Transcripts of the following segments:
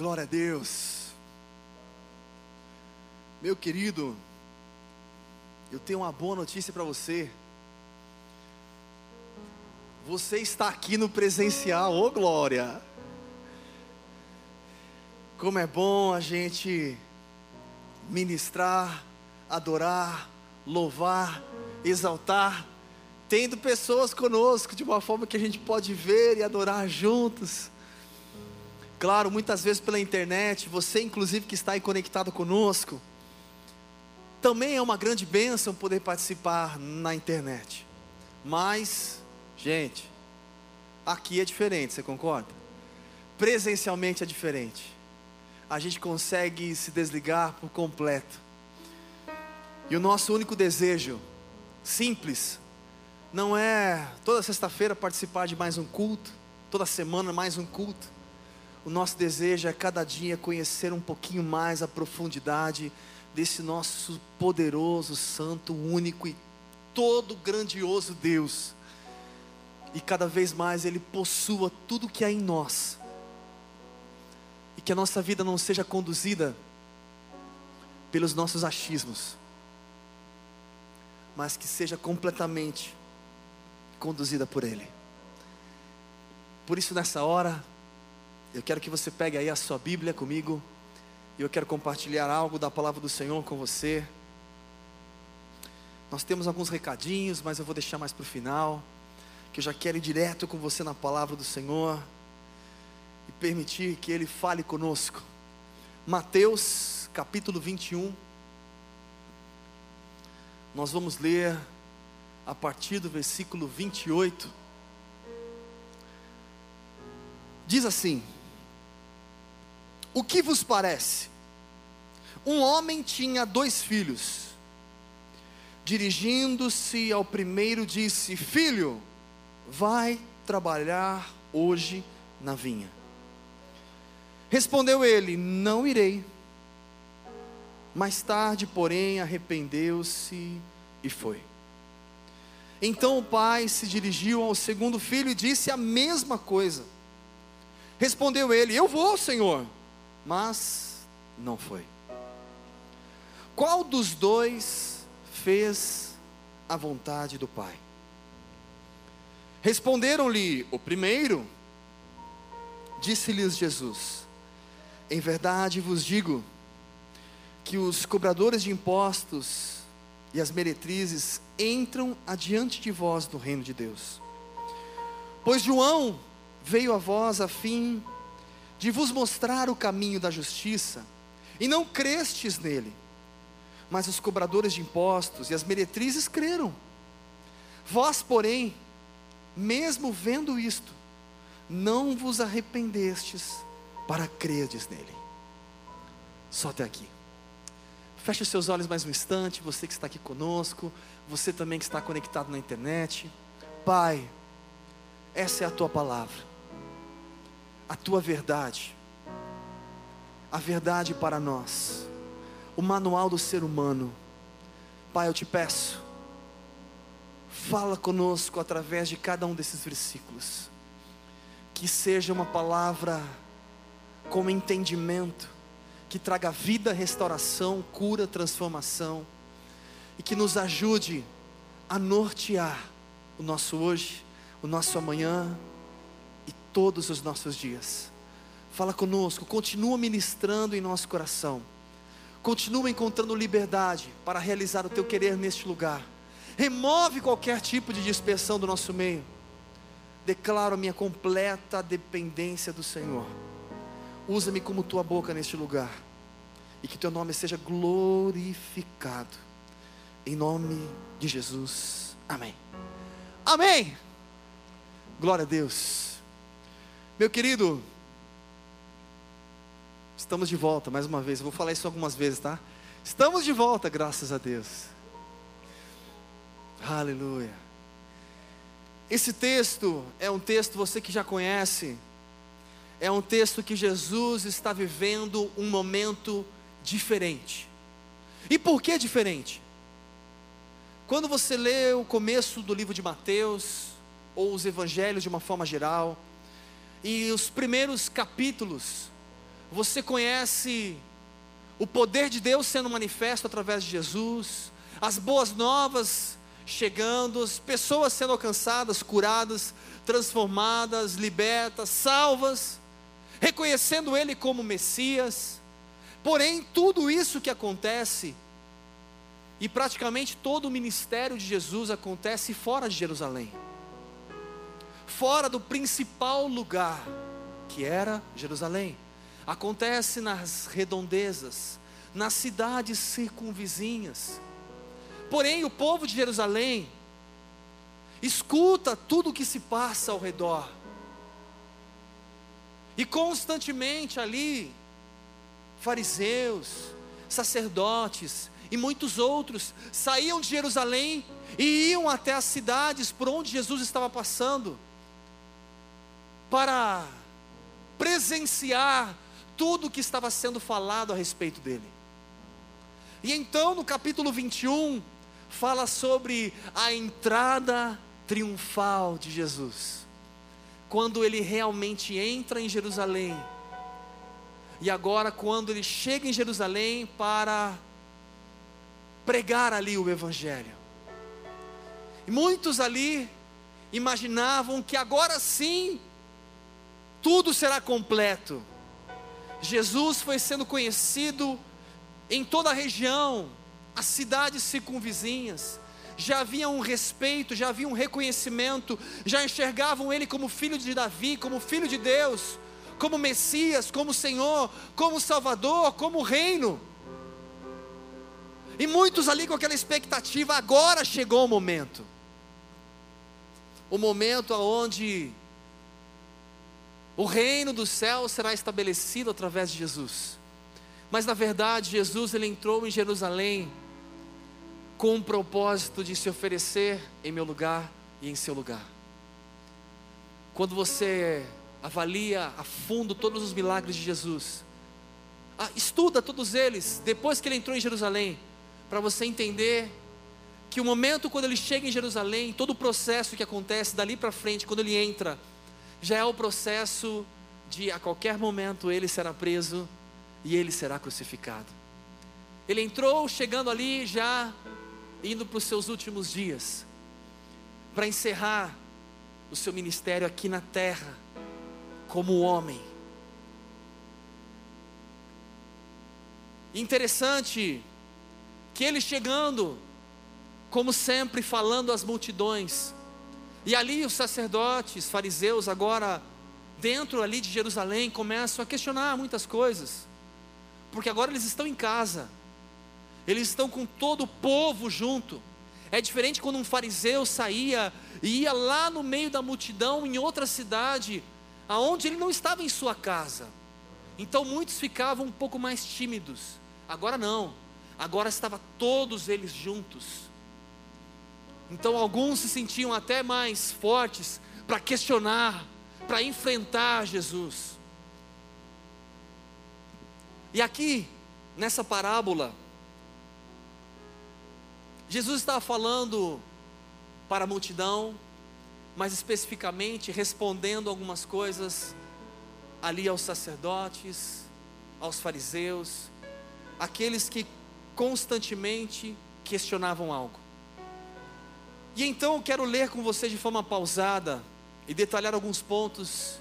Glória a Deus. Meu querido, eu tenho uma boa notícia para você. Você está aqui no presencial, ô oh glória! Como é bom a gente ministrar, adorar, louvar, exaltar, tendo pessoas conosco de uma forma que a gente pode ver e adorar juntos. Claro, muitas vezes pela internet, você inclusive que está aí conectado conosco, também é uma grande bênção poder participar na internet. Mas, gente, aqui é diferente, você concorda? Presencialmente é diferente. A gente consegue se desligar por completo. E o nosso único desejo, simples, não é toda sexta-feira participar de mais um culto, toda semana mais um culto o nosso desejo é cada dia conhecer um pouquinho mais a profundidade desse nosso poderoso, santo, único e todo grandioso Deus. E cada vez mais Ele possua tudo que há em nós. E que a nossa vida não seja conduzida pelos nossos achismos, mas que seja completamente conduzida por Ele. Por isso, nessa hora, eu quero que você pegue aí a sua Bíblia comigo. E eu quero compartilhar algo da palavra do Senhor com você. Nós temos alguns recadinhos, mas eu vou deixar mais para o final. Que eu já quero ir direto com você na palavra do Senhor. E permitir que Ele fale conosco. Mateus capítulo 21. Nós vamos ler a partir do versículo 28. Diz assim: o que vos parece? Um homem tinha dois filhos. Dirigindo-se ao primeiro, disse: Filho, vai trabalhar hoje na vinha. Respondeu ele: Não irei. Mais tarde, porém, arrependeu-se e foi. Então o pai se dirigiu ao segundo filho e disse a mesma coisa. Respondeu ele: Eu vou, senhor mas não foi. Qual dos dois fez a vontade do Pai? Responderam-lhe o primeiro. Disse-lhes Jesus: Em verdade vos digo que os cobradores de impostos e as meretrizes entram adiante de vós no reino de Deus. Pois João veio a vós a fim de vos mostrar o caminho da justiça, e não crestes nele. Mas os cobradores de impostos e as meretrizes creram. Vós, porém, mesmo vendo isto, não vos arrependestes para crerdes nele. Só até aqui. Feche os seus olhos mais um instante, você que está aqui conosco, você também que está conectado na internet. Pai, essa é a tua palavra a tua verdade, a verdade para nós, o manual do ser humano. Pai, eu te peço, fala conosco através de cada um desses versículos, que seja uma palavra com entendimento, que traga vida, restauração, cura, transformação, e que nos ajude a nortear o nosso hoje, o nosso amanhã, todos os nossos dias. Fala conosco, continua ministrando em nosso coração. Continua encontrando liberdade para realizar o teu querer neste lugar. Remove qualquer tipo de dispersão do nosso meio. Declaro a minha completa dependência do Senhor. Usa-me como tua boca neste lugar. E que teu nome seja glorificado. Em nome de Jesus. Amém. Amém. Glória a Deus. Meu querido, estamos de volta mais uma vez. Eu vou falar isso algumas vezes, tá? Estamos de volta, graças a Deus. Aleluia. Esse texto é um texto, você que já conhece, é um texto que Jesus está vivendo um momento diferente. E por que diferente? Quando você lê o começo do livro de Mateus, ou os evangelhos de uma forma geral, e os primeiros capítulos, você conhece o poder de Deus sendo manifesto através de Jesus, as boas novas chegando, as pessoas sendo alcançadas, curadas, transformadas, libertas, salvas, reconhecendo Ele como Messias. Porém, tudo isso que acontece, e praticamente todo o ministério de Jesus acontece fora de Jerusalém, fora do principal lugar, que era Jerusalém. Acontece nas redondezas, nas cidades circunvizinhas. Porém, o povo de Jerusalém escuta tudo o que se passa ao redor. E constantemente ali, fariseus, sacerdotes e muitos outros saíam de Jerusalém e iam até as cidades por onde Jesus estava passando, para presenciar tudo o que estava sendo falado a respeito dele. E então, no capítulo 21, fala sobre a entrada triunfal de Jesus. Quando ele realmente entra em Jerusalém. E agora, quando ele chega em Jerusalém para pregar ali o Evangelho. E muitos ali imaginavam que agora sim tudo será completo. Jesus foi sendo conhecido em toda a região, as cidades circunvizinhas, já havia um respeito, já havia um reconhecimento, já enxergavam ele como filho de Davi, como filho de Deus, como Messias, como Senhor, como Salvador, como Reino. E muitos ali com aquela expectativa, agora chegou o momento. O momento onde o reino do céu será estabelecido através de Jesus. Mas na verdade, Jesus ele entrou em Jerusalém com o propósito de se oferecer em meu lugar e em seu lugar. Quando você avalia a fundo todos os milagres de Jesus, estuda todos eles depois que ele entrou em Jerusalém, para você entender que o momento quando ele chega em Jerusalém, todo o processo que acontece dali para frente, quando ele entra, já é o processo de a qualquer momento ele será preso e ele será crucificado. Ele entrou chegando ali já indo para os seus últimos dias, para encerrar o seu ministério aqui na terra, como homem. Interessante que ele chegando, como sempre, falando às multidões, e ali os sacerdotes, fariseus, agora dentro ali de Jerusalém, começam a questionar muitas coisas, porque agora eles estão em casa, eles estão com todo o povo junto. É diferente quando um fariseu saía e ia lá no meio da multidão em outra cidade, aonde ele não estava em sua casa. Então muitos ficavam um pouco mais tímidos. Agora não. Agora estava todos eles juntos. Então alguns se sentiam até mais fortes para questionar, para enfrentar Jesus. E aqui, nessa parábola, Jesus estava falando para a multidão, mas especificamente respondendo algumas coisas ali aos sacerdotes, aos fariseus, aqueles que constantemente questionavam algo. E então eu quero ler com você de forma pausada e detalhar alguns pontos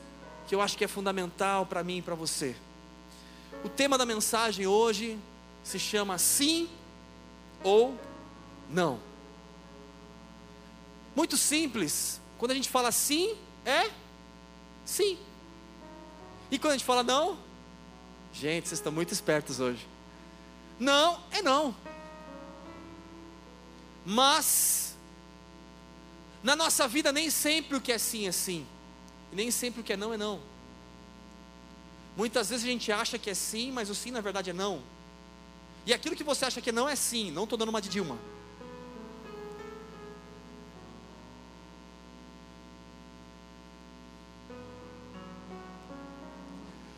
que eu acho que é fundamental para mim e para você. O tema da mensagem hoje se chama Sim ou não. Muito simples. Quando a gente fala sim, é sim. E quando a gente fala não, gente, vocês estão muito espertos hoje. Não é não. Mas na nossa vida nem sempre o que é sim é sim. E nem sempre o que é não é não. Muitas vezes a gente acha que é sim, mas o sim na verdade é não. E aquilo que você acha que não é sim, não estou dando uma de Dilma.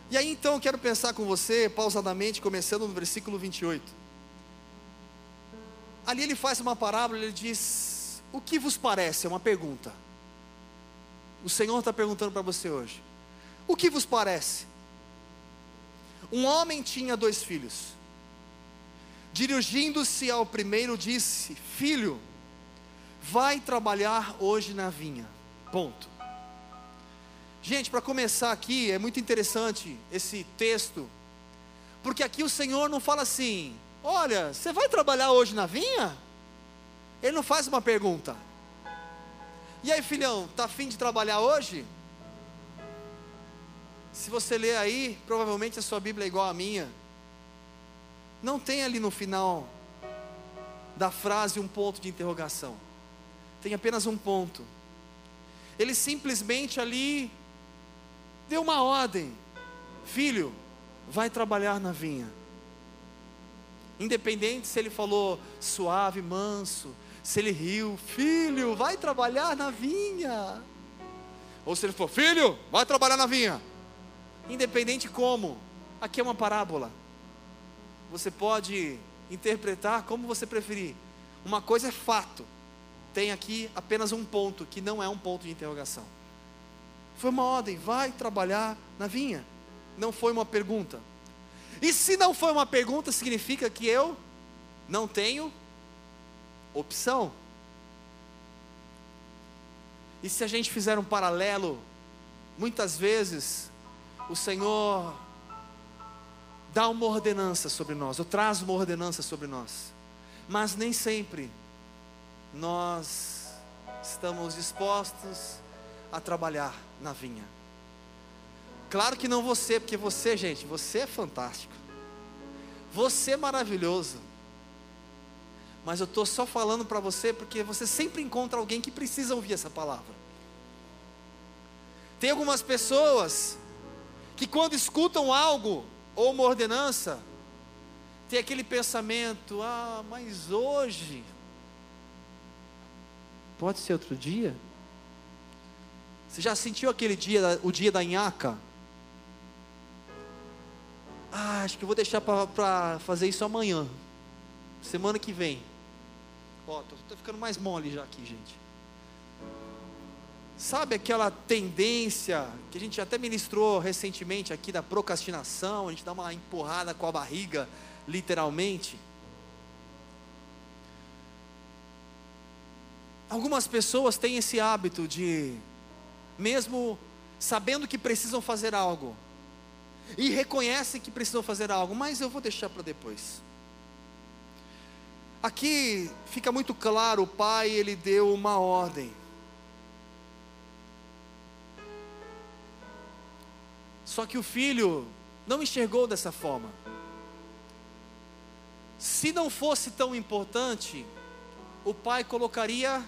E aí então eu quero pensar com você, pausadamente, começando no versículo 28. Ali ele faz uma parábola, ele diz: O que vos parece? É uma pergunta. O Senhor está perguntando para você hoje: O que vos parece? Um homem tinha dois filhos. Dirigindo-se ao primeiro, disse: Filho, vai trabalhar hoje na vinha. Ponto. Gente, para começar aqui, é muito interessante esse texto, porque aqui o Senhor não fala assim: Olha, você vai trabalhar hoje na vinha? Ele não faz uma pergunta. E aí, filhão, tá afim de trabalhar hoje? Se você ler aí, provavelmente a sua Bíblia é igual à minha. Não tem ali no final da frase um ponto de interrogação. Tem apenas um ponto. Ele simplesmente ali deu uma ordem: Filho, vai trabalhar na vinha. Independente se ele falou suave, manso, se ele riu, filho, vai trabalhar na vinha. Ou se ele falou, filho, vai trabalhar na vinha. Independente como, aqui é uma parábola. Você pode interpretar como você preferir. Uma coisa é fato, tem aqui apenas um ponto, que não é um ponto de interrogação. Foi uma ordem, vai trabalhar na vinha. Não foi uma pergunta. E se não foi uma pergunta, significa que eu não tenho opção. E se a gente fizer um paralelo, muitas vezes o Senhor dá uma ordenança sobre nós, ou traz uma ordenança sobre nós, mas nem sempre nós estamos dispostos a trabalhar na vinha. Claro que não você, porque você, gente, você é fantástico. Você é maravilhoso. Mas eu estou só falando para você porque você sempre encontra alguém que precisa ouvir essa palavra. Tem algumas pessoas que quando escutam algo ou uma ordenança, tem aquele pensamento: ah, mas hoje, pode ser outro dia? Você já sentiu aquele dia, o dia da nhaca? Ah, acho que vou deixar para fazer isso amanhã, semana que vem. Ó, tô, tô ficando mais mole já aqui, gente. Sabe aquela tendência que a gente até ministrou recentemente aqui da procrastinação, a gente dá uma empurrada com a barriga, literalmente? Algumas pessoas têm esse hábito de, mesmo sabendo que precisam fazer algo, e reconhecem que precisam fazer algo, mas eu vou deixar para depois. Aqui fica muito claro, o pai ele deu uma ordem. Só que o filho não enxergou dessa forma. Se não fosse tão importante, o pai colocaria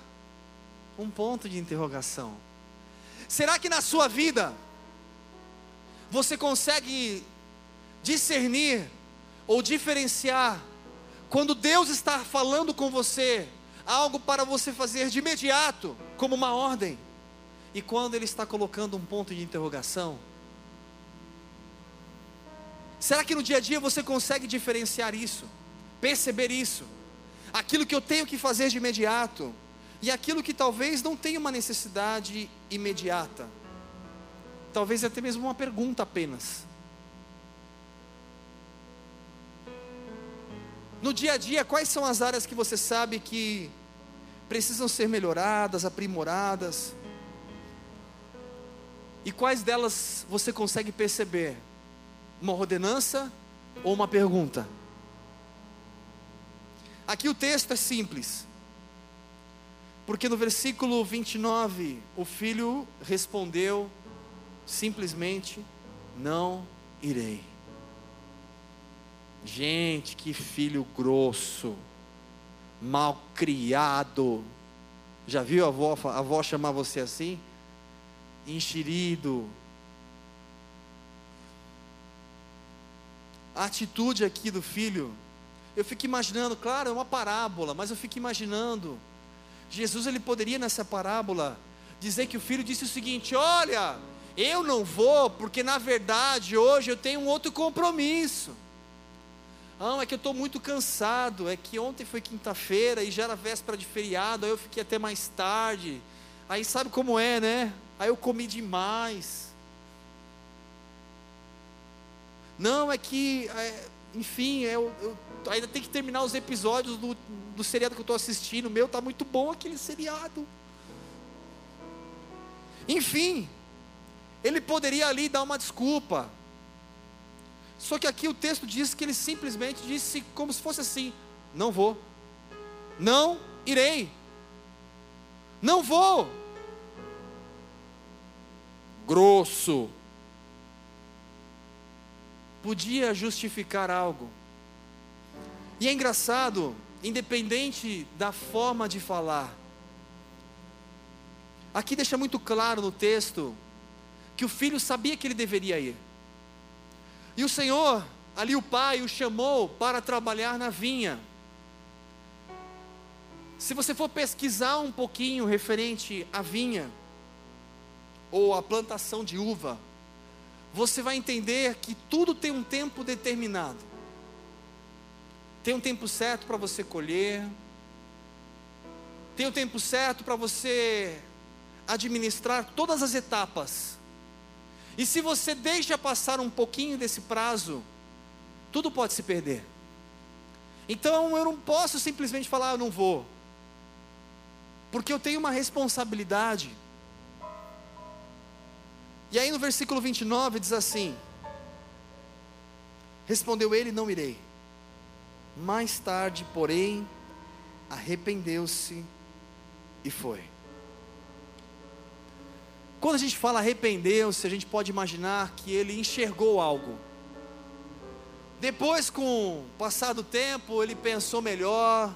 um ponto de interrogação. Será que na sua vida você consegue discernir ou diferenciar quando Deus está falando com você, algo para você fazer de imediato, como uma ordem, e quando Ele está colocando um ponto de interrogação, será que no dia a dia você consegue diferenciar isso, perceber isso? Aquilo que eu tenho que fazer de imediato, e aquilo que talvez não tenha uma necessidade imediata, talvez até mesmo uma pergunta apenas. No dia a dia, quais são as áreas que você sabe que precisam ser melhoradas, aprimoradas? E quais delas você consegue perceber? Uma ordenança ou uma pergunta? Aqui o texto é simples. Porque no versículo 29, o filho respondeu simplesmente: Não irei. Gente, que filho grosso, mal criado. Já viu a avó, a avó chamar você assim? Enxerido. A atitude aqui do filho, eu fico imaginando, claro, é uma parábola, mas eu fico imaginando. Jesus ele poderia nessa parábola dizer que o filho disse o seguinte: Olha, eu não vou porque na verdade hoje eu tenho um outro compromisso. Não, é que eu estou muito cansado. É que ontem foi quinta-feira e já era véspera de feriado. Aí eu fiquei até mais tarde. Aí sabe como é, né? Aí eu comi demais. Não, é que, é, enfim, eu, eu, ainda tem que terminar os episódios do, do seriado que eu estou assistindo. O meu está muito bom aquele seriado. Enfim, ele poderia ali dar uma desculpa. Só que aqui o texto diz que ele simplesmente disse como se fosse assim: Não vou, não irei, não vou. Grosso. Podia justificar algo. E é engraçado, independente da forma de falar, aqui deixa muito claro no texto que o filho sabia que ele deveria ir. E o Senhor, ali o pai, o chamou para trabalhar na vinha. Se você for pesquisar um pouquinho referente à vinha, ou à plantação de uva, você vai entender que tudo tem um tempo determinado. Tem um tempo certo para você colher, tem o um tempo certo para você administrar todas as etapas. E se você deixa passar um pouquinho desse prazo, tudo pode se perder. Então eu não posso simplesmente falar, eu não vou, porque eu tenho uma responsabilidade. E aí no versículo 29 diz assim: Respondeu ele: Não irei. Mais tarde, porém, arrependeu-se e foi. Quando a gente fala arrependeu-se, a gente pode imaginar que ele enxergou algo. Depois, com o passar do tempo, ele pensou melhor.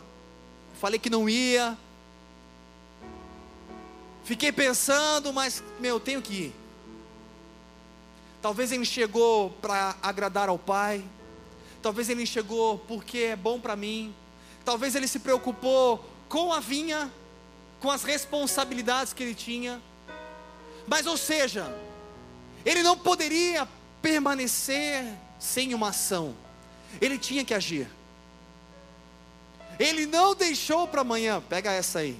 Falei que não ia. Fiquei pensando, mas, meu, tenho que ir. Talvez ele chegou para agradar ao pai. Talvez ele chegou porque é bom para mim. Talvez ele se preocupou com a vinha, com as responsabilidades que ele tinha. Mas, ou seja, ele não poderia permanecer sem uma ação, ele tinha que agir. Ele não deixou para amanhã, pega essa aí,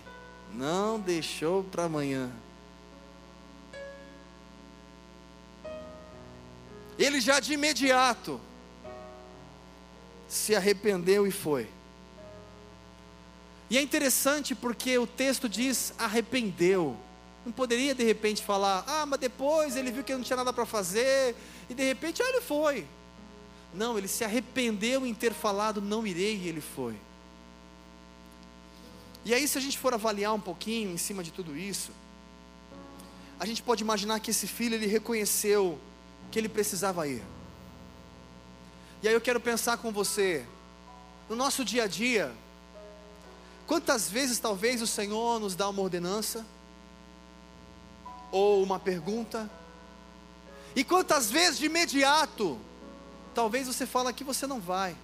não deixou para amanhã. Ele já de imediato se arrependeu e foi. E é interessante porque o texto diz arrependeu. Não poderia de repente falar, ah, mas depois ele viu que não tinha nada para fazer, e de repente, ah, ele foi. Não, ele se arrependeu em ter falado, não irei, e ele foi. E aí, se a gente for avaliar um pouquinho em cima de tudo isso, a gente pode imaginar que esse filho ele reconheceu que ele precisava ir. E aí eu quero pensar com você, no nosso dia a dia, quantas vezes talvez o Senhor nos dá uma ordenança, ou uma pergunta. E quantas vezes de imediato, talvez você fala que você não vai,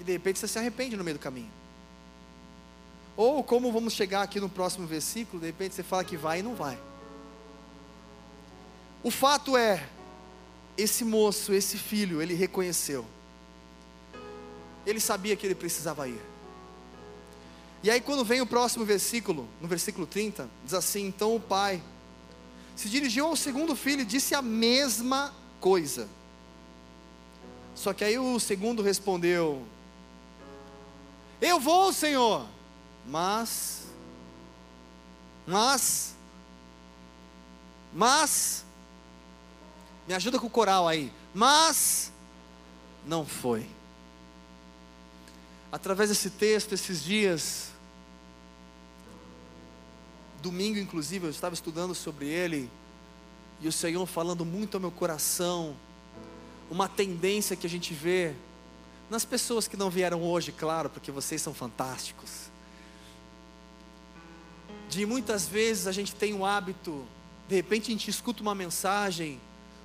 e de repente você se arrepende no meio do caminho. Ou como vamos chegar aqui no próximo versículo, de repente você fala que vai e não vai. O fato é, esse moço, esse filho, ele reconheceu. Ele sabia que ele precisava ir. E aí, quando vem o próximo versículo, no versículo 30, diz assim: Então o pai se dirigiu ao segundo filho e disse a mesma coisa. Só que aí o segundo respondeu: Eu vou, Senhor, mas, mas, mas, me ajuda com o coral aí, mas, não foi. Através desse texto, esses dias, Domingo, inclusive, eu estava estudando sobre ele, e o Senhor falando muito ao meu coração, uma tendência que a gente vê nas pessoas que não vieram hoje, claro, porque vocês são fantásticos. De muitas vezes a gente tem o hábito, de repente a gente escuta uma mensagem,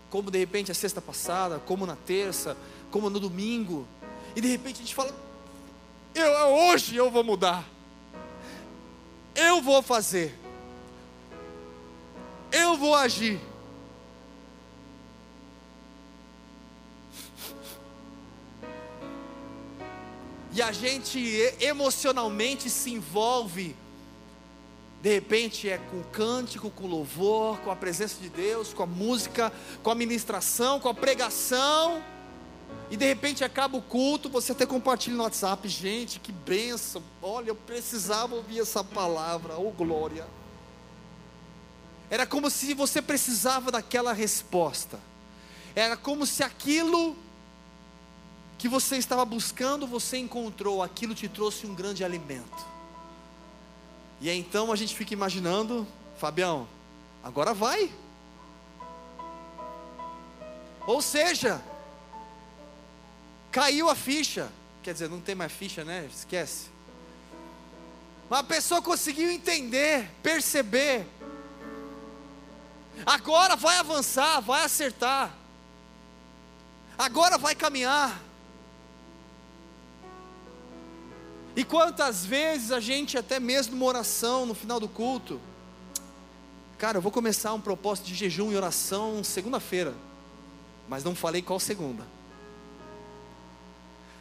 como de repente a sexta passada, como na terça, como no domingo, e de repente a gente fala: eu, hoje eu vou mudar, eu vou fazer eu vou agir. E a gente emocionalmente se envolve, de repente é com cântico, com louvor, com a presença de Deus, com a música, com a ministração, com a pregação, e de repente acaba o culto, você até compartilha no WhatsApp, gente, que benção. Olha, eu precisava ouvir essa palavra, oh glória. Era como se você precisava daquela resposta. Era como se aquilo que você estava buscando, você encontrou, aquilo te trouxe um grande alimento. E aí, então a gente fica imaginando, Fabião, agora vai. Ou seja, caiu a ficha. Quer dizer, não tem mais ficha, né? Esquece. Mas a pessoa conseguiu entender, perceber. Agora vai avançar, vai acertar. Agora vai caminhar. E quantas vezes a gente, até mesmo numa oração no final do culto, cara, eu vou começar um propósito de jejum e oração segunda-feira, mas não falei qual segunda.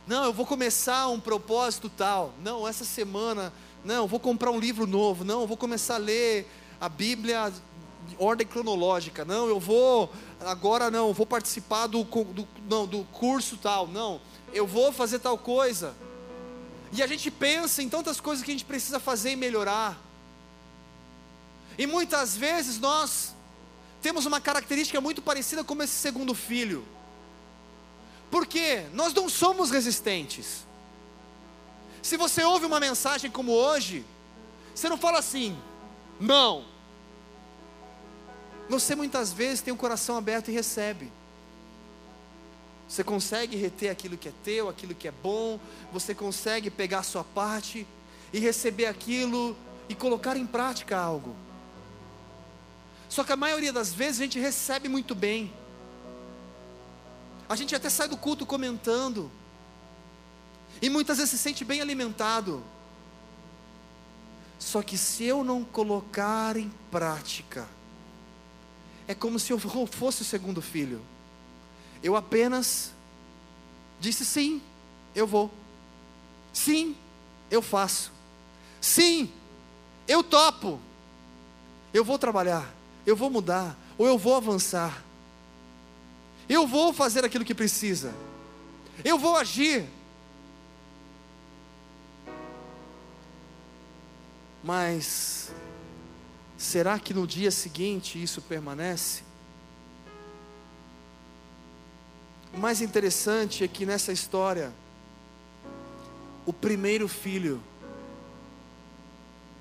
Não, eu vou começar um propósito tal. Não, essa semana, não, eu vou comprar um livro novo. Não, eu vou começar a ler a Bíblia ordem cronológica. Não, eu vou agora não, vou participar do, do não do curso tal. Não, eu vou fazer tal coisa. E a gente pensa em tantas coisas que a gente precisa fazer e melhorar. E muitas vezes nós temos uma característica muito parecida com esse segundo filho. Porque nós não somos resistentes. Se você ouve uma mensagem como hoje, você não fala assim, não. Você muitas vezes tem o coração aberto e recebe. Você consegue reter aquilo que é teu, aquilo que é bom, você consegue pegar a sua parte e receber aquilo e colocar em prática algo. Só que a maioria das vezes a gente recebe muito bem. A gente até sai do culto comentando. E muitas vezes se sente bem alimentado. Só que se eu não colocar em prática, é como se eu fosse o segundo filho. Eu apenas disse sim, eu vou. Sim, eu faço. Sim, eu topo. Eu vou trabalhar, eu vou mudar, ou eu vou avançar. Eu vou fazer aquilo que precisa. Eu vou agir. Mas será que no dia seguinte isso permanece? O mais interessante é que nessa história, o primeiro filho,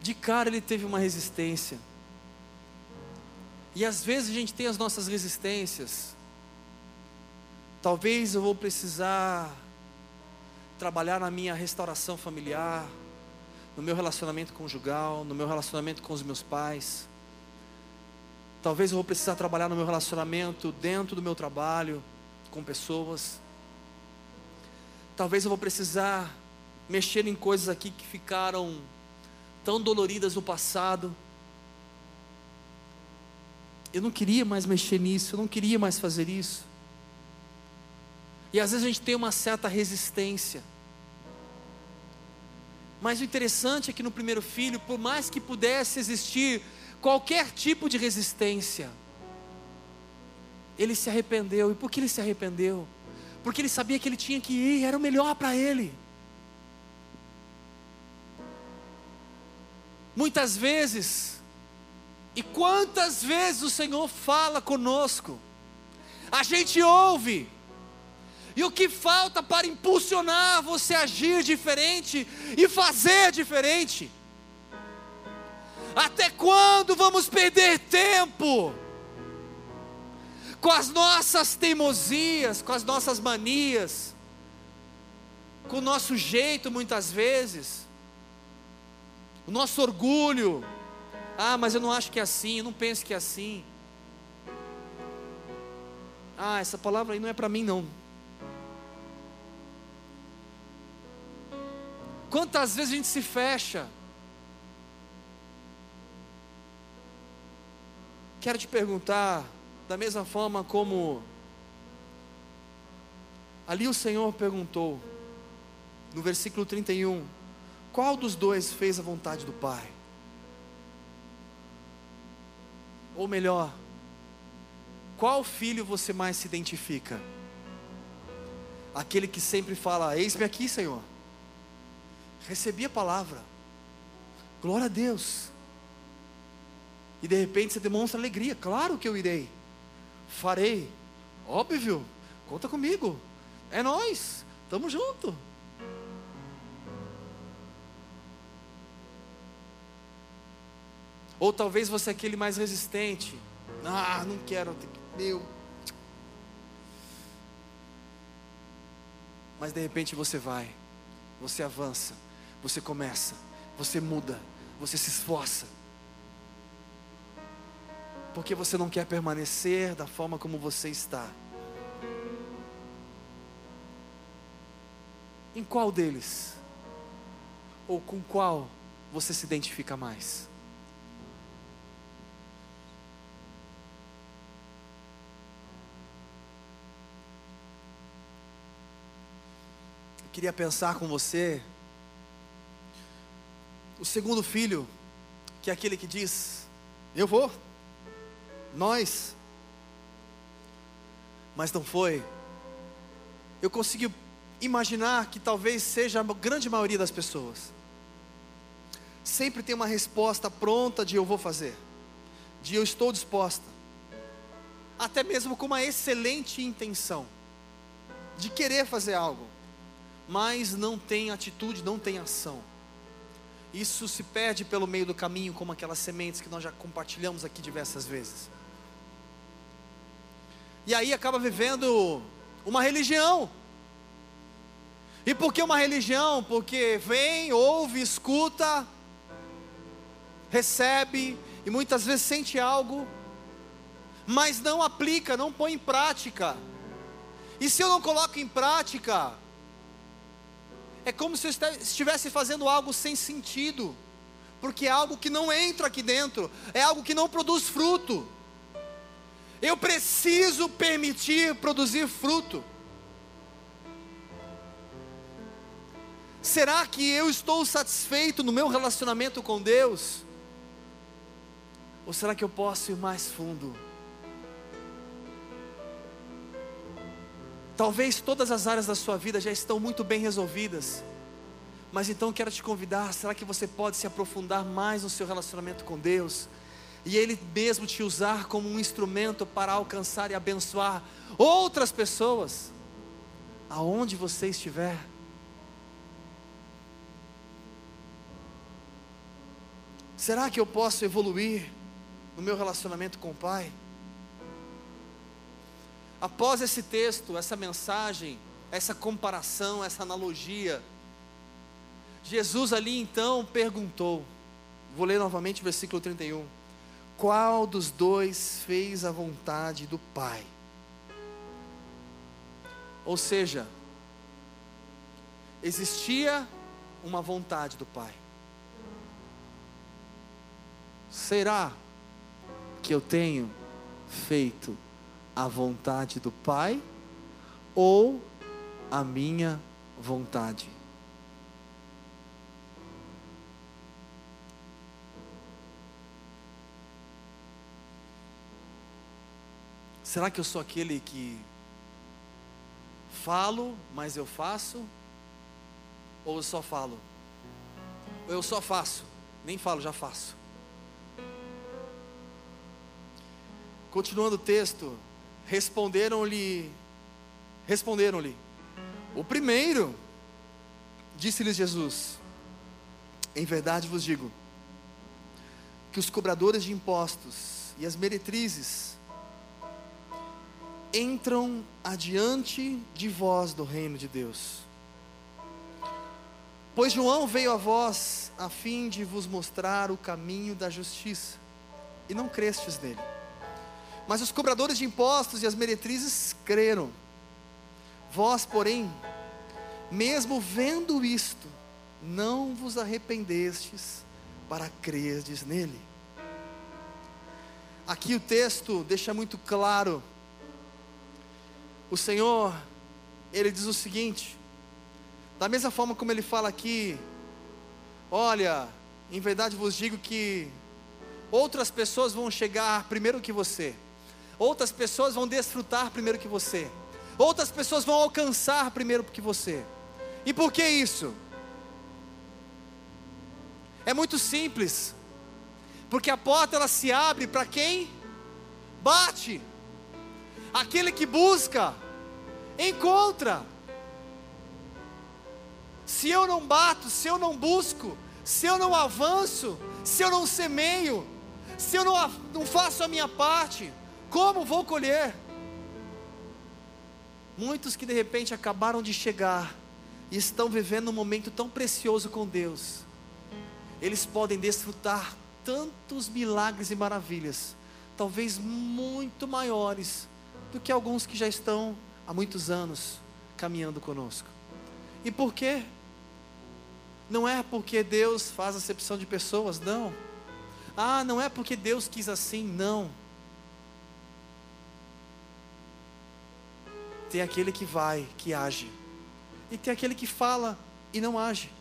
de cara ele teve uma resistência. E às vezes a gente tem as nossas resistências. Talvez eu vou precisar trabalhar na minha restauração familiar, no meu relacionamento conjugal, no meu relacionamento com os meus pais. Talvez eu vou precisar trabalhar no meu relacionamento dentro do meu trabalho com pessoas. Talvez eu vou precisar mexer em coisas aqui que ficaram tão doloridas no passado. Eu não queria mais mexer nisso, eu não queria mais fazer isso. E às vezes a gente tem uma certa resistência. Mas o interessante é que no primeiro filho, por mais que pudesse existir qualquer tipo de resistência, ele se arrependeu. E por que ele se arrependeu? Porque ele sabia que ele tinha que ir, era o melhor para ele. Muitas vezes, e quantas vezes o Senhor fala conosco, a gente ouve, e o que falta para impulsionar você a agir diferente e fazer diferente? Até quando vamos perder tempo? com as nossas teimosias, com as nossas manias, com o nosso jeito muitas vezes, o nosso orgulho. Ah, mas eu não acho que é assim, eu não penso que é assim. Ah, essa palavra aí não é para mim não. Quantas vezes a gente se fecha? Quero te perguntar, da mesma forma como ali o Senhor perguntou, no versículo 31, qual dos dois fez a vontade do Pai? Ou melhor, qual filho você mais se identifica? Aquele que sempre fala: Eis-me aqui, Senhor. Recebi a palavra. Glória a Deus. E de repente você demonstra alegria. Claro que eu irei. Farei. Óbvio. Conta comigo. É nós. Tamo junto. Ou talvez você é aquele mais resistente. Ah, não quero. Meu. Mas de repente você vai. Você avança. Você começa. Você muda. Você se esforça. Porque você não quer permanecer da forma como você está. Em qual deles? Ou com qual você se identifica mais? Eu queria pensar com você o segundo filho, que é aquele que diz: Eu vou, nós, mas não foi. Eu consegui imaginar que talvez seja a grande maioria das pessoas. Sempre tem uma resposta pronta de eu vou fazer, de eu estou disposta, até mesmo com uma excelente intenção, de querer fazer algo, mas não tem atitude, não tem ação. Isso se perde pelo meio do caminho, como aquelas sementes que nós já compartilhamos aqui diversas vezes. E aí acaba vivendo uma religião e por que uma religião? Porque vem, ouve, escuta, recebe e muitas vezes sente algo, mas não aplica, não põe em prática. E se eu não coloco em prática, é como se eu estivesse fazendo algo sem sentido, porque é algo que não entra aqui dentro, é algo que não produz fruto. Eu preciso permitir produzir fruto. Será que eu estou satisfeito no meu relacionamento com Deus? Ou será que eu posso ir mais fundo? Talvez todas as áreas da sua vida já estão muito bem resolvidas. Mas então quero te convidar, será que você pode se aprofundar mais no seu relacionamento com Deus? E Ele mesmo te usar como um instrumento para alcançar e abençoar outras pessoas, aonde você estiver. Será que eu posso evoluir no meu relacionamento com o Pai? Após esse texto, essa mensagem, essa comparação, essa analogia, Jesus ali então perguntou, vou ler novamente o versículo 31. Qual dos dois fez a vontade do Pai? Ou seja, existia uma vontade do Pai. Será que eu tenho feito a vontade do Pai ou a minha vontade? Será que eu sou aquele que falo, mas eu faço? Ou eu só falo? Ou eu só faço? Nem falo, já faço. Continuando o texto, responderam-lhe, responderam-lhe. O primeiro, disse-lhes Jesus: Em verdade vos digo, que os cobradores de impostos e as meretrizes entram adiante de vós do reino de Deus. Pois João veio a vós a fim de vos mostrar o caminho da justiça, e não crestes nele. Mas os cobradores de impostos e as meretrizes creram. Vós, porém, mesmo vendo isto, não vos arrependestes para crerdes nele. Aqui o texto deixa muito claro. O Senhor, ele diz o seguinte: da mesma forma como ele fala aqui, olha, em verdade vos digo que outras pessoas vão chegar primeiro que você. Outras pessoas vão desfrutar primeiro que você. Outras pessoas vão alcançar primeiro que você. E por que isso? É muito simples. Porque a porta ela se abre para quem bate. Aquele que busca, encontra. Se eu não bato, se eu não busco, se eu não avanço, se eu não semeio, se eu não, não faço a minha parte, como vou colher? Muitos que de repente acabaram de chegar e estão vivendo um momento tão precioso com Deus, eles podem desfrutar tantos milagres e maravilhas, talvez muito maiores do que alguns que já estão há muitos anos caminhando conosco. E por quê? Não é porque Deus faz acepção de pessoas, não. Ah, não é porque Deus quis assim, não. Tem aquele que vai, que age. E tem aquele que fala e não age.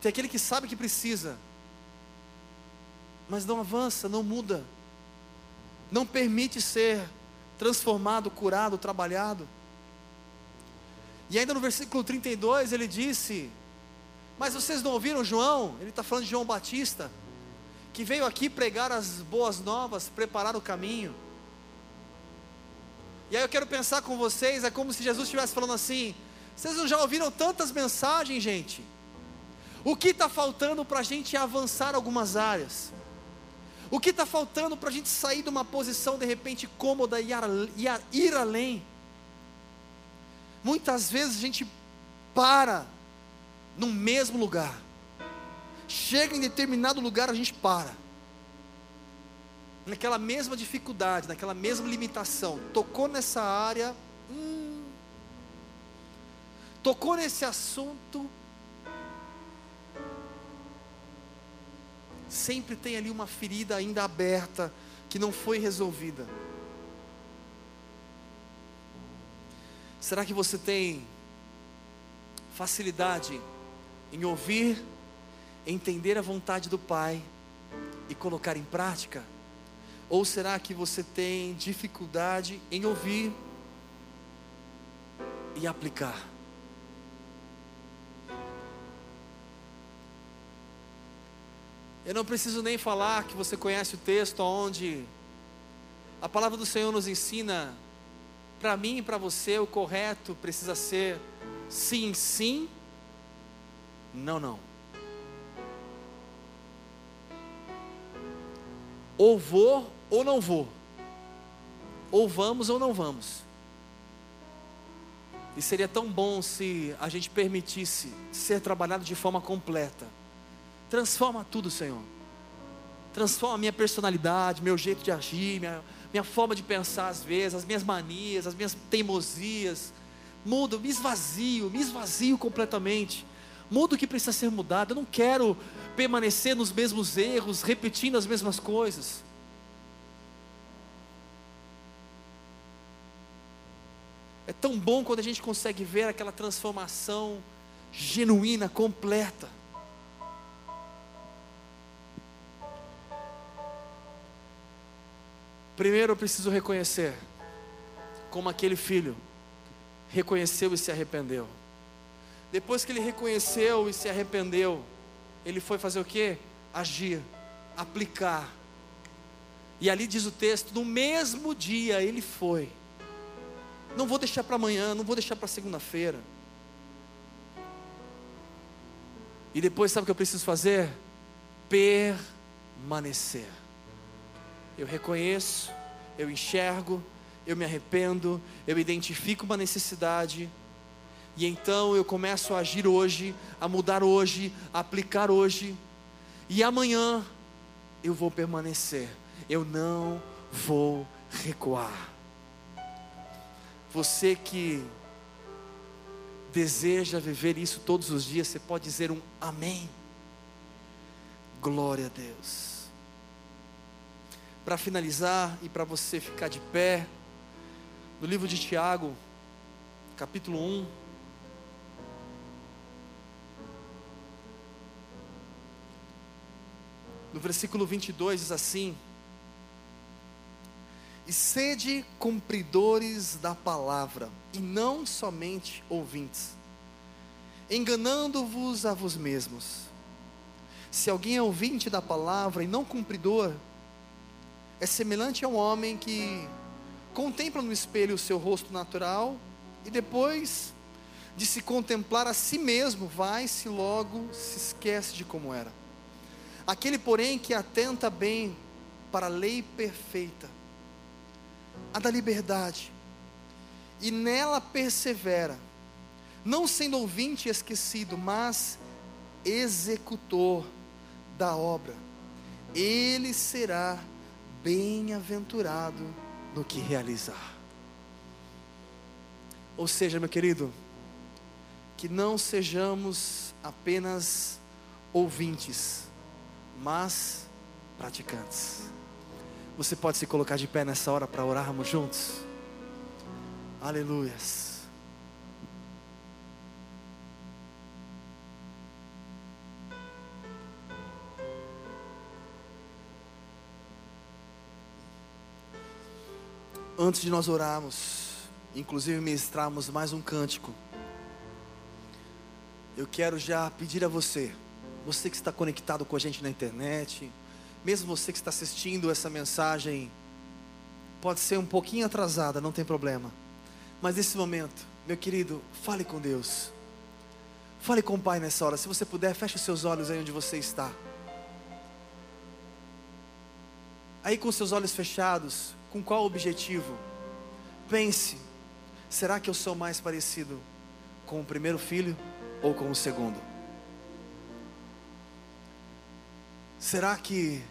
Tem aquele que sabe que precisa, mas não avança, não muda, não permite ser transformado, curado, trabalhado. E ainda no versículo 32 ele disse: Mas vocês não ouviram João? Ele está falando de João Batista, que veio aqui pregar as boas novas, preparar o caminho. E aí eu quero pensar com vocês, é como se Jesus estivesse falando assim: Vocês não já ouviram tantas mensagens, gente? O que está faltando para a gente avançar algumas áreas? O que está faltando para a gente sair de uma posição de repente cômoda e ir além? Muitas vezes a gente para no mesmo lugar. Chega em determinado lugar, a gente para. Naquela mesma dificuldade, naquela mesma limitação. Tocou nessa área. Hum, tocou nesse assunto. Sempre tem ali uma ferida ainda aberta que não foi resolvida. Será que você tem facilidade em ouvir, entender a vontade do Pai e colocar em prática? Ou será que você tem dificuldade em ouvir e aplicar? Eu não preciso nem falar que você conhece o texto onde a palavra do Senhor nos ensina para mim e para você, o correto precisa ser sim, sim, não, não. Ou vou ou não vou. Ou vamos ou não vamos. E seria tão bom se a gente permitisse ser trabalhado de forma completa. Transforma tudo, Senhor. Transforma a minha personalidade, meu jeito de agir, minha, minha forma de pensar às vezes, as minhas manias, as minhas teimosias. Mudo, me esvazio, me esvazio completamente. Mudo o que precisa ser mudado. Eu não quero permanecer nos mesmos erros, repetindo as mesmas coisas. Tão bom quando a gente consegue ver aquela transformação genuína, completa. Primeiro eu preciso reconhecer como aquele filho reconheceu e se arrependeu. Depois que ele reconheceu e se arrependeu, ele foi fazer o que? Agir, aplicar. E ali diz o texto: no mesmo dia ele foi. Não vou deixar para amanhã, não vou deixar para segunda-feira. E depois, sabe o que eu preciso fazer? Permanecer eu reconheço, eu enxergo, eu me arrependo, eu identifico uma necessidade, e então eu começo a agir hoje, a mudar hoje, a aplicar hoje, e amanhã eu vou permanecer, eu não vou recuar. Você que deseja viver isso todos os dias, você pode dizer um amém. Glória a Deus para finalizar e para você ficar de pé, no livro de Tiago, capítulo 1. No versículo 22 diz assim: E sede cumpridores da palavra, e não somente ouvintes, enganando-vos a vos mesmos. Se alguém é ouvinte da palavra e não cumpridor, é semelhante a um homem que contempla no espelho o seu rosto natural e depois de se contemplar a si mesmo, vai-se logo, se esquece de como era. Aquele, porém, que atenta bem para a lei perfeita, a da liberdade, e nela persevera, não sendo ouvinte esquecido, mas executor da obra, ele será bem-aventurado no que realizar. Ou seja, meu querido, que não sejamos apenas ouvintes, mas praticantes. Você pode se colocar de pé nessa hora para orarmos juntos? Aleluias. Antes de nós orarmos, inclusive ministrarmos mais um cântico, eu quero já pedir a você, você que está conectado com a gente na internet, mesmo você que está assistindo essa mensagem, pode ser um pouquinho atrasada, não tem problema. Mas nesse momento, meu querido, fale com Deus. Fale com o Pai nessa hora. Se você puder, feche os seus olhos aí onde você está. Aí com seus olhos fechados, com qual objetivo? Pense: será que eu sou mais parecido com o primeiro filho ou com o segundo? Será que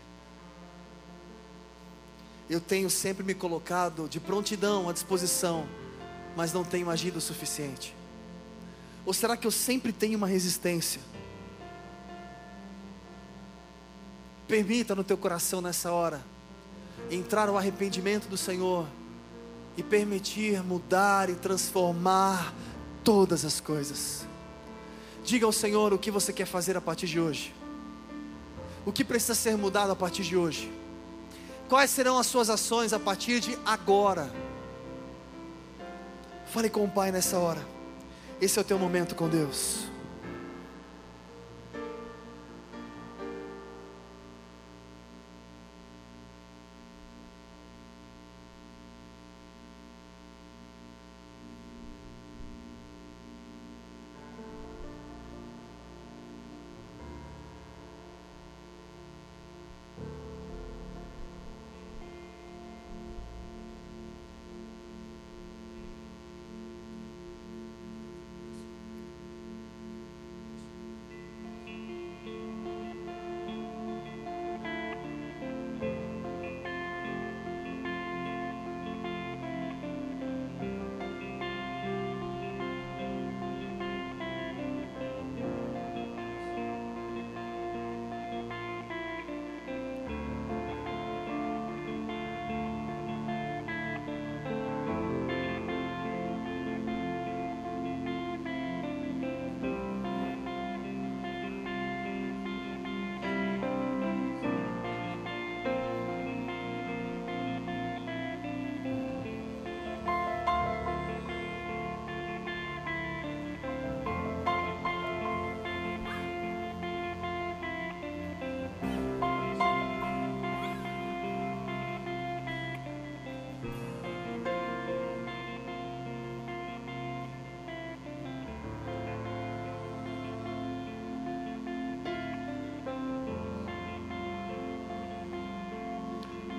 eu tenho sempre me colocado de prontidão à disposição, mas não tenho agido o suficiente? Ou será que eu sempre tenho uma resistência? Permita no teu coração nessa hora entrar o arrependimento do Senhor e permitir mudar e transformar todas as coisas. Diga ao Senhor o que você quer fazer a partir de hoje. O que precisa ser mudado a partir de hoje? Quais serão as suas ações a partir de agora? Fale com o Pai nessa hora. Esse é o teu momento com Deus.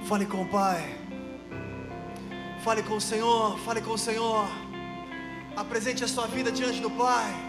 Fale com o Pai. Fale com o Senhor. Fale com o Senhor. Apresente a sua vida diante do Pai.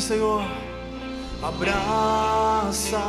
Senhor. Abraça-me,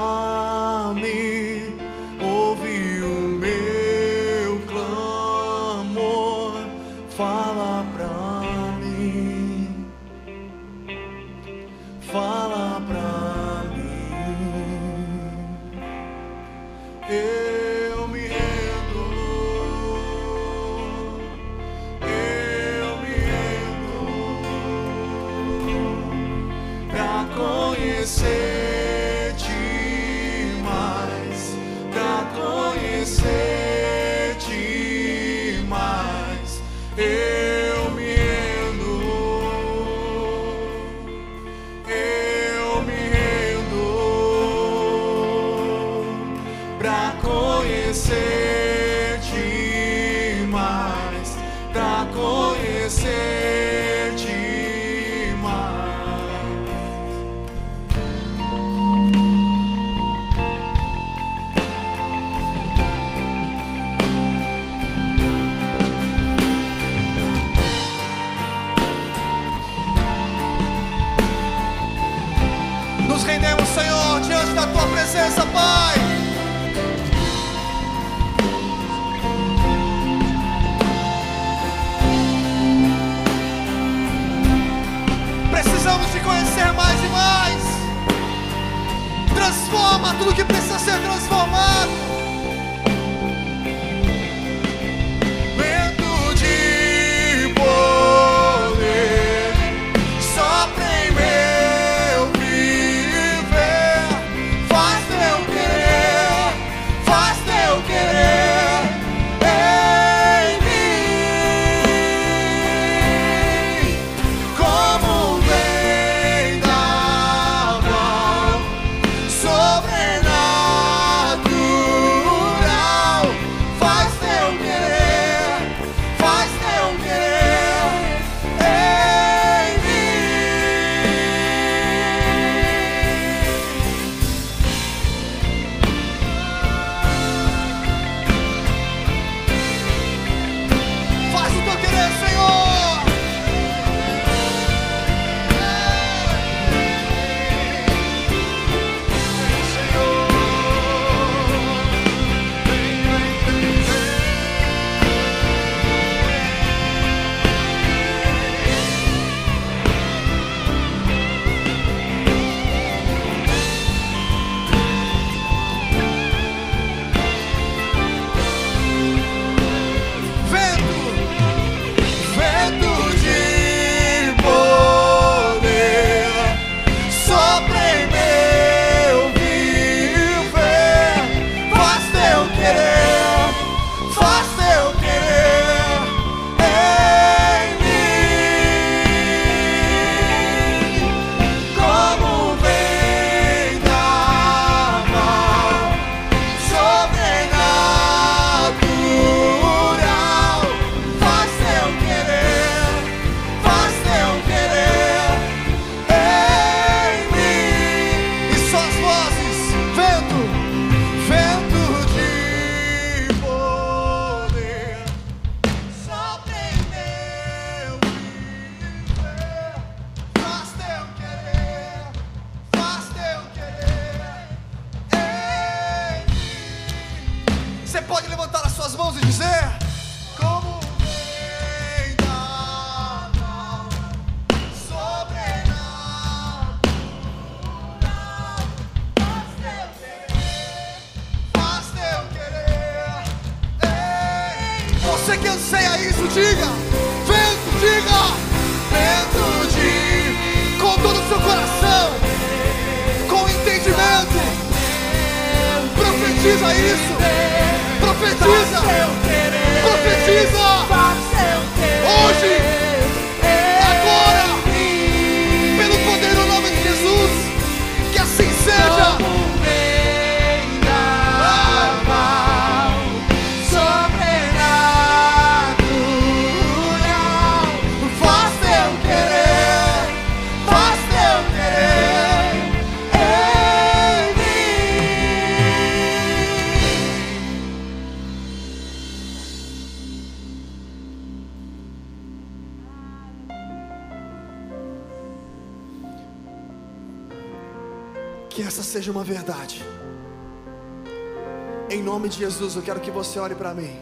você ore para mim.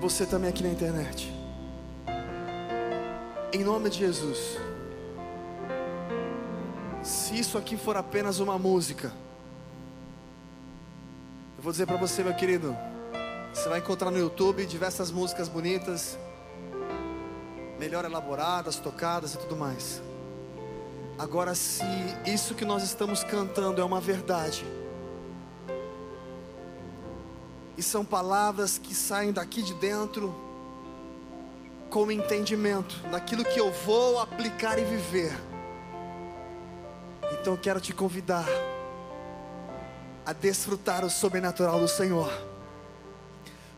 Você também aqui na internet. Em nome de Jesus. Se isso aqui for apenas uma música, eu vou dizer para você, meu querido, você vai encontrar no YouTube diversas músicas bonitas, melhor elaboradas, tocadas e tudo mais. Agora, se isso que nós estamos cantando é uma verdade, e são palavras que saem daqui de dentro, com entendimento daquilo que eu vou aplicar e viver, então eu quero te convidar a desfrutar o sobrenatural do Senhor,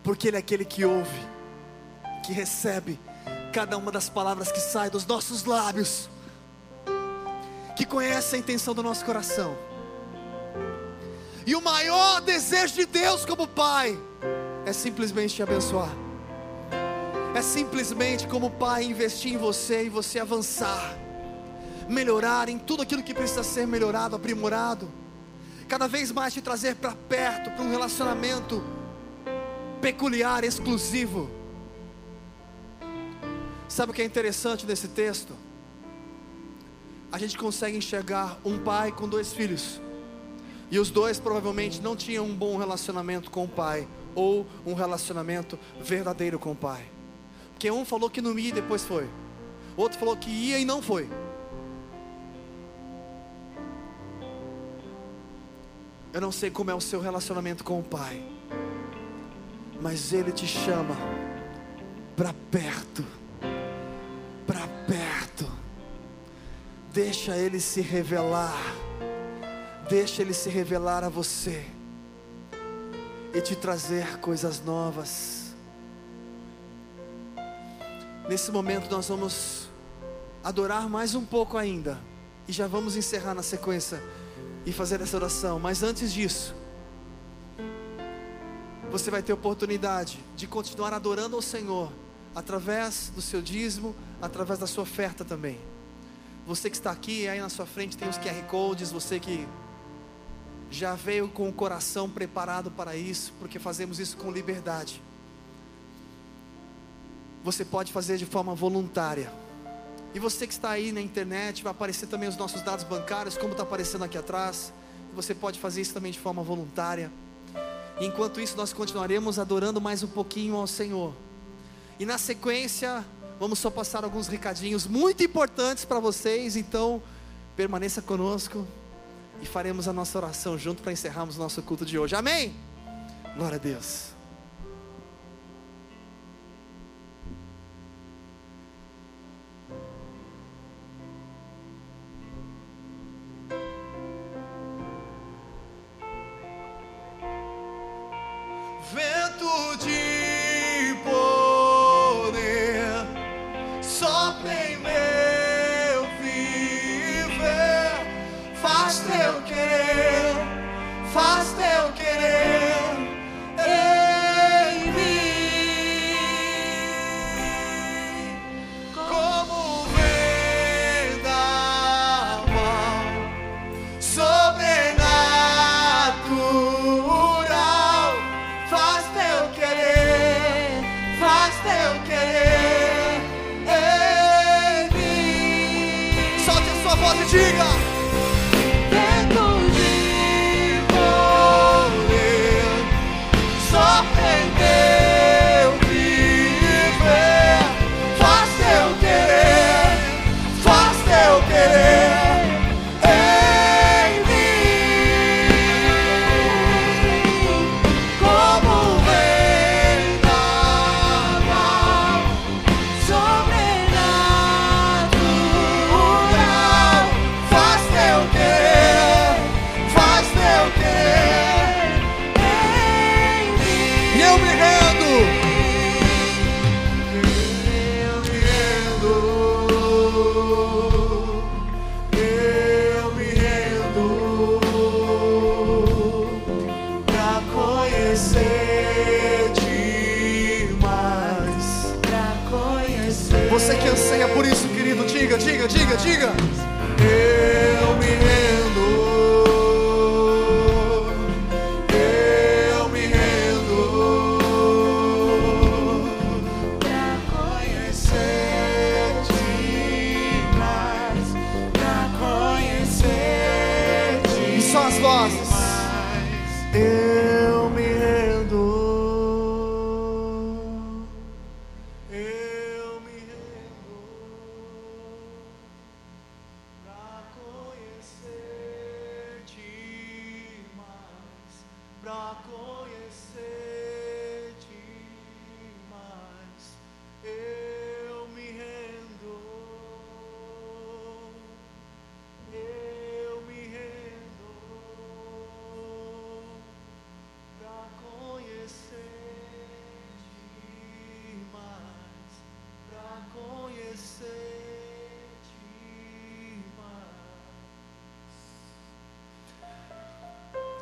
porque Ele é aquele que ouve, que recebe cada uma das palavras que saem dos nossos lábios, que conhece a intenção do nosso coração. E o maior desejo de Deus como Pai é simplesmente te abençoar. É simplesmente como Pai investir em você e você avançar, melhorar em tudo aquilo que precisa ser melhorado, aprimorado, cada vez mais te trazer para perto, para um relacionamento peculiar, exclusivo. Sabe o que é interessante nesse texto? A gente consegue enxergar um pai com dois filhos. E os dois provavelmente não tinham um bom relacionamento com o pai, ou um relacionamento verdadeiro com o pai. Porque um falou que não ia e depois foi, outro falou que ia e não foi. Eu não sei como é o seu relacionamento com o pai, mas ele te chama para perto, para perto. Deixa ele se revelar. Deixa Ele se revelar a você e te trazer coisas novas. Nesse momento nós vamos adorar mais um pouco ainda e já vamos encerrar na sequência e fazer essa oração. Mas antes disso, você vai ter oportunidade de continuar adorando ao Senhor através do seu dízimo, através da sua oferta também. Você que está aqui, aí na sua frente tem os QR codes, você que já veio com o coração preparado para isso, porque fazemos isso com liberdade. Você pode fazer de forma voluntária. E você que está aí na internet, vai aparecer também os nossos dados bancários, como está aparecendo aqui atrás. Você pode fazer isso também de forma voluntária. enquanto isso, nós continuaremos adorando mais um pouquinho ao Senhor. E na sequência, vamos só passar alguns recadinhos muito importantes para vocês. Então, permaneça conosco e faremos a nossa oração junto para encerrarmos o nosso culto de hoje. Amém? Glória a Deus.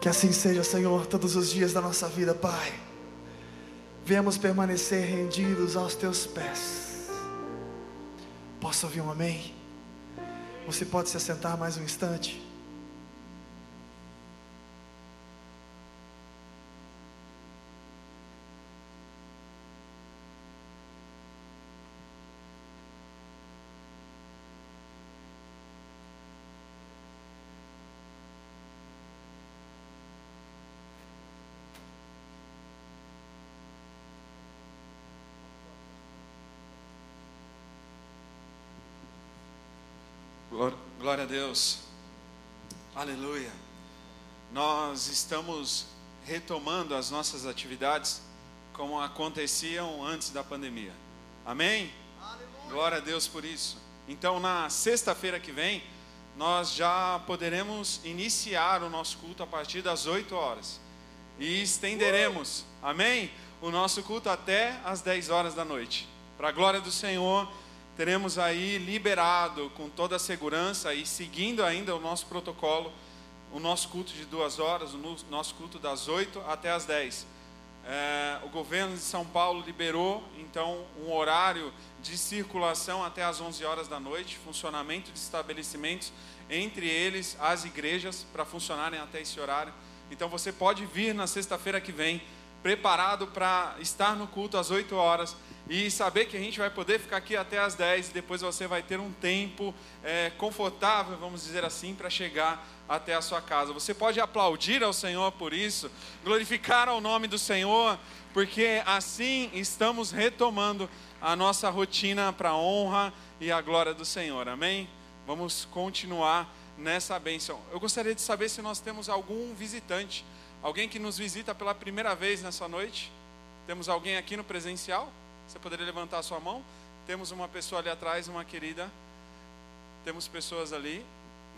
Que assim seja, Senhor, todos os dias da nossa vida, Pai. Venhamos permanecer rendidos aos teus pés. Posso ouvir um amém? Você pode se assentar mais um instante? Glória, a Deus. Aleluia. Nós estamos retomando as nossas atividades como aconteciam antes da pandemia. Amém? Glória a Deus por isso. Então, na sexta-feira que vem, nós já poderemos iniciar o nosso culto a partir das 8 horas. E estenderemos, amém? O nosso culto até as 10 horas da noite. Para a glória do Senhor, teremos aí liberado com toda a segurança e seguindo ainda o nosso protocolo, o nosso culto de duas horas, o no- nosso culto das 8 até as 10. É, o governo de São Paulo liberou então um horário de circulação até as 11 horas da noite, funcionamento de estabelecimentos, entre eles as igrejas, para funcionarem até esse horário. Então você pode vir na sexta-feira que vem, preparado para estar no culto às 8 horas e saber que a gente vai poder ficar aqui até às 10 e depois você vai ter um tempo é, confortável, vamos dizer assim, para chegar até a sua casa. Você pode aplaudir ao Senhor por isso, glorificar ao nome do Senhor, porque assim estamos retomando a nossa rotina para a honra e a glória do Senhor. Amém? Vamos continuar nessa bênção. Eu gostaria de saber se nós temos algum visitante, alguém que nos visita pela primeira vez nessa noite. Temos alguém aqui no presencial? Você poderia levantar a sua mão? Temos uma pessoa ali atrás, uma querida. Temos pessoas ali,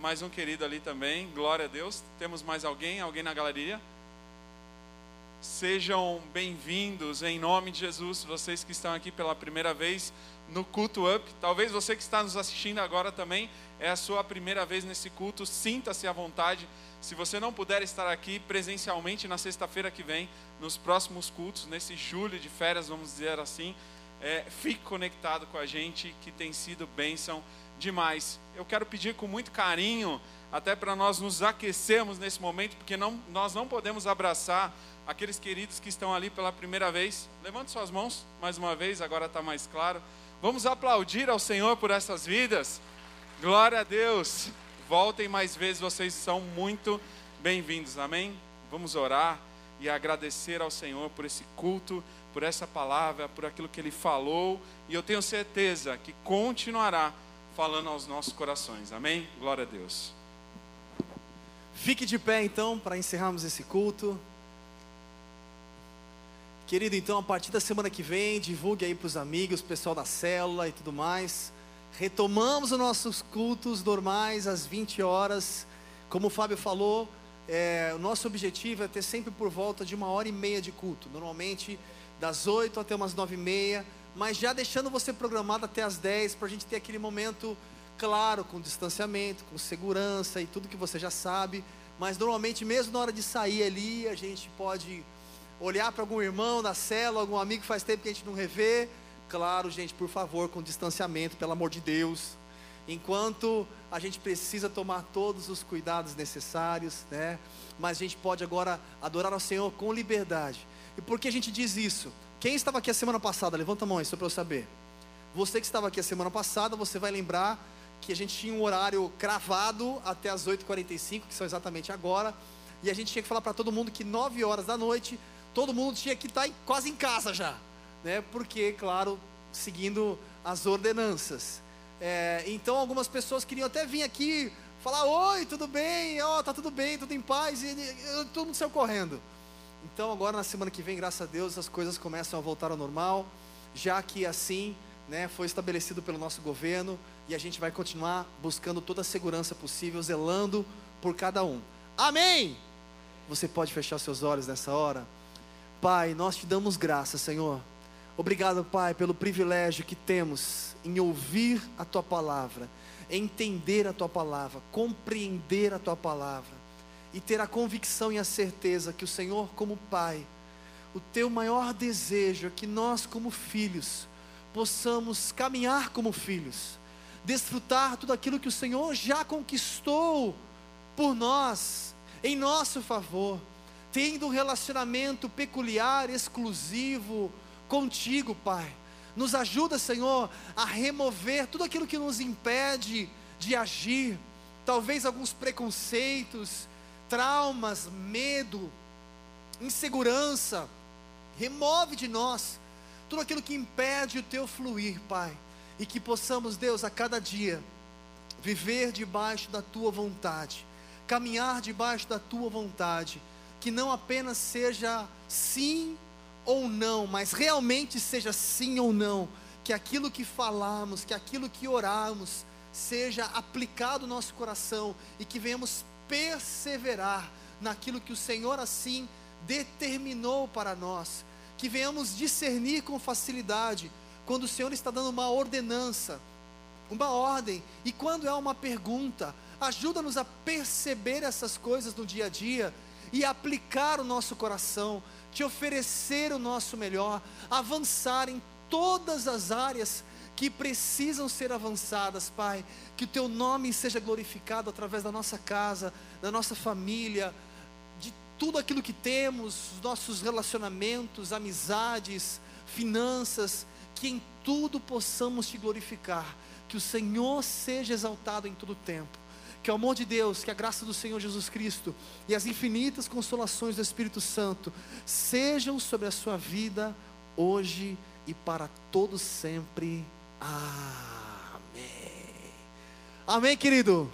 mais um querido ali também. Glória a Deus. Temos mais alguém? Alguém na galeria? Sejam bem-vindos em nome de Jesus, vocês que estão aqui pela primeira vez no Culto Up. Talvez você que está nos assistindo agora também é a sua primeira vez nesse culto. Sinta-se à vontade. Se você não puder estar aqui presencialmente na sexta-feira que vem, nos próximos cultos, nesse julho de férias, vamos dizer assim, é, fique conectado com a gente, que tem sido bênção demais. Eu quero pedir com muito carinho, até para nós nos aquecermos nesse momento, porque não, nós não podemos abraçar aqueles queridos que estão ali pela primeira vez. Levante suas mãos mais uma vez, agora está mais claro. Vamos aplaudir ao Senhor por essas vidas. Glória a Deus. Voltem mais vezes, vocês são muito bem-vindos. Amém? Vamos orar e agradecer ao Senhor por esse culto, por essa palavra, por aquilo que Ele falou. E eu tenho certeza que continuará falando aos nossos corações. Amém? Glória a Deus. Fique de pé então para encerrarmos esse culto. Querido, então a partir da semana que vem, divulgue aí para os amigos, pessoal da célula e tudo mais. Retomamos os nossos cultos normais às 20 horas. Como o Fábio falou, é, o nosso objetivo é ter sempre por volta de uma hora e meia de culto. Normalmente das 8 até umas 9 e meia, mas já deixando você programado até as 10 para a gente ter aquele momento claro, com distanciamento, com segurança e tudo que você já sabe. Mas normalmente, mesmo na hora de sair ali, a gente pode olhar para algum irmão da cela, algum amigo que faz tempo que a gente não revê. Claro, gente, por favor, com distanciamento, pelo amor de Deus. Enquanto a gente precisa tomar todos os cuidados necessários, né? Mas a gente pode agora adorar ao Senhor com liberdade. E por que a gente diz isso? Quem estava aqui a semana passada? Levanta a mão aí, só para eu saber. Você que estava aqui a semana passada, você vai lembrar que a gente tinha um horário cravado até as 8h45, que são exatamente agora, e a gente tinha que falar para todo mundo que 9 horas da noite, todo mundo tinha que estar tá quase em casa já, né? Porque, claro, seguindo as ordenanças. É, então, algumas pessoas queriam até vir aqui falar: Oi, tudo bem? Ó, oh, tá tudo bem, tudo em paz, e, e todo mundo saiu correndo. Então, agora na semana que vem, graças a Deus, as coisas começam a voltar ao normal, já que assim né, foi estabelecido pelo nosso governo e a gente vai continuar buscando toda a segurança possível, zelando por cada um. Amém! Você pode fechar seus olhos nessa hora? Pai, nós te damos graça, Senhor. Obrigado, Pai, pelo privilégio que temos em ouvir a tua palavra, entender a tua palavra, compreender a tua palavra e ter a convicção e a certeza que o Senhor, como Pai, o teu maior desejo é que nós, como filhos, possamos caminhar como filhos, desfrutar tudo aquilo que o Senhor já conquistou por nós, em nosso favor, tendo um relacionamento peculiar, exclusivo contigo, Pai. Nos ajuda, Senhor, a remover tudo aquilo que nos impede de agir, talvez alguns preconceitos, traumas, medo, insegurança. Remove de nós tudo aquilo que impede o teu fluir, Pai. E que possamos, Deus, a cada dia, viver debaixo da tua vontade, caminhar debaixo da tua vontade. Que não apenas seja sim ou não, mas realmente seja sim ou não. Que aquilo que falamos, que aquilo que oramos, seja aplicado no nosso coração e que venhamos perseverar naquilo que o Senhor assim determinou para nós, que venhamos discernir com facilidade quando o Senhor está dando uma ordenança, uma ordem, e quando é uma pergunta, ajuda-nos a perceber essas coisas no dia a dia e aplicar o nosso coração, te oferecer o nosso melhor, avançar em todas as áreas que precisam ser avançadas, Pai. Que o Teu nome seja glorificado através da nossa casa, da nossa família, tudo aquilo que temos, os nossos relacionamentos, amizades, finanças, que em tudo possamos Te glorificar. Que o Senhor seja exaltado em todo o tempo. Que o amor de Deus, que a graça do Senhor Jesus Cristo e as infinitas consolações do Espírito Santo sejam sobre a sua vida hoje e para todos sempre. Amém. Amém, querido.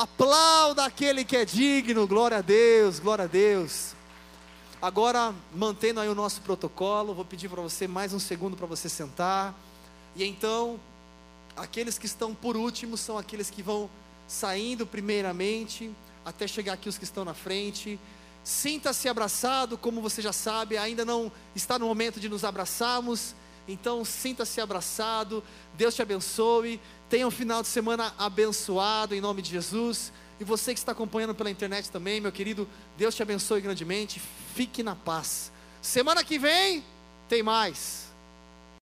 Aplauda aquele que é digno. Glória a Deus, glória a Deus. Agora, mantendo aí o nosso protocolo, vou pedir para você mais um segundo para você sentar. E então, aqueles que estão por último são aqueles que vão saindo primeiramente, até chegar aqui os que estão na frente. Sinta-se abraçado, como você já sabe, ainda não está no momento de nos abraçarmos. Então, sinta-se abraçado. Deus te abençoe. Tenha um final de semana abençoado em nome de Jesus. E você que está acompanhando pela internet também, meu querido, Deus te abençoe grandemente. Fique na paz. Semana que vem tem mais.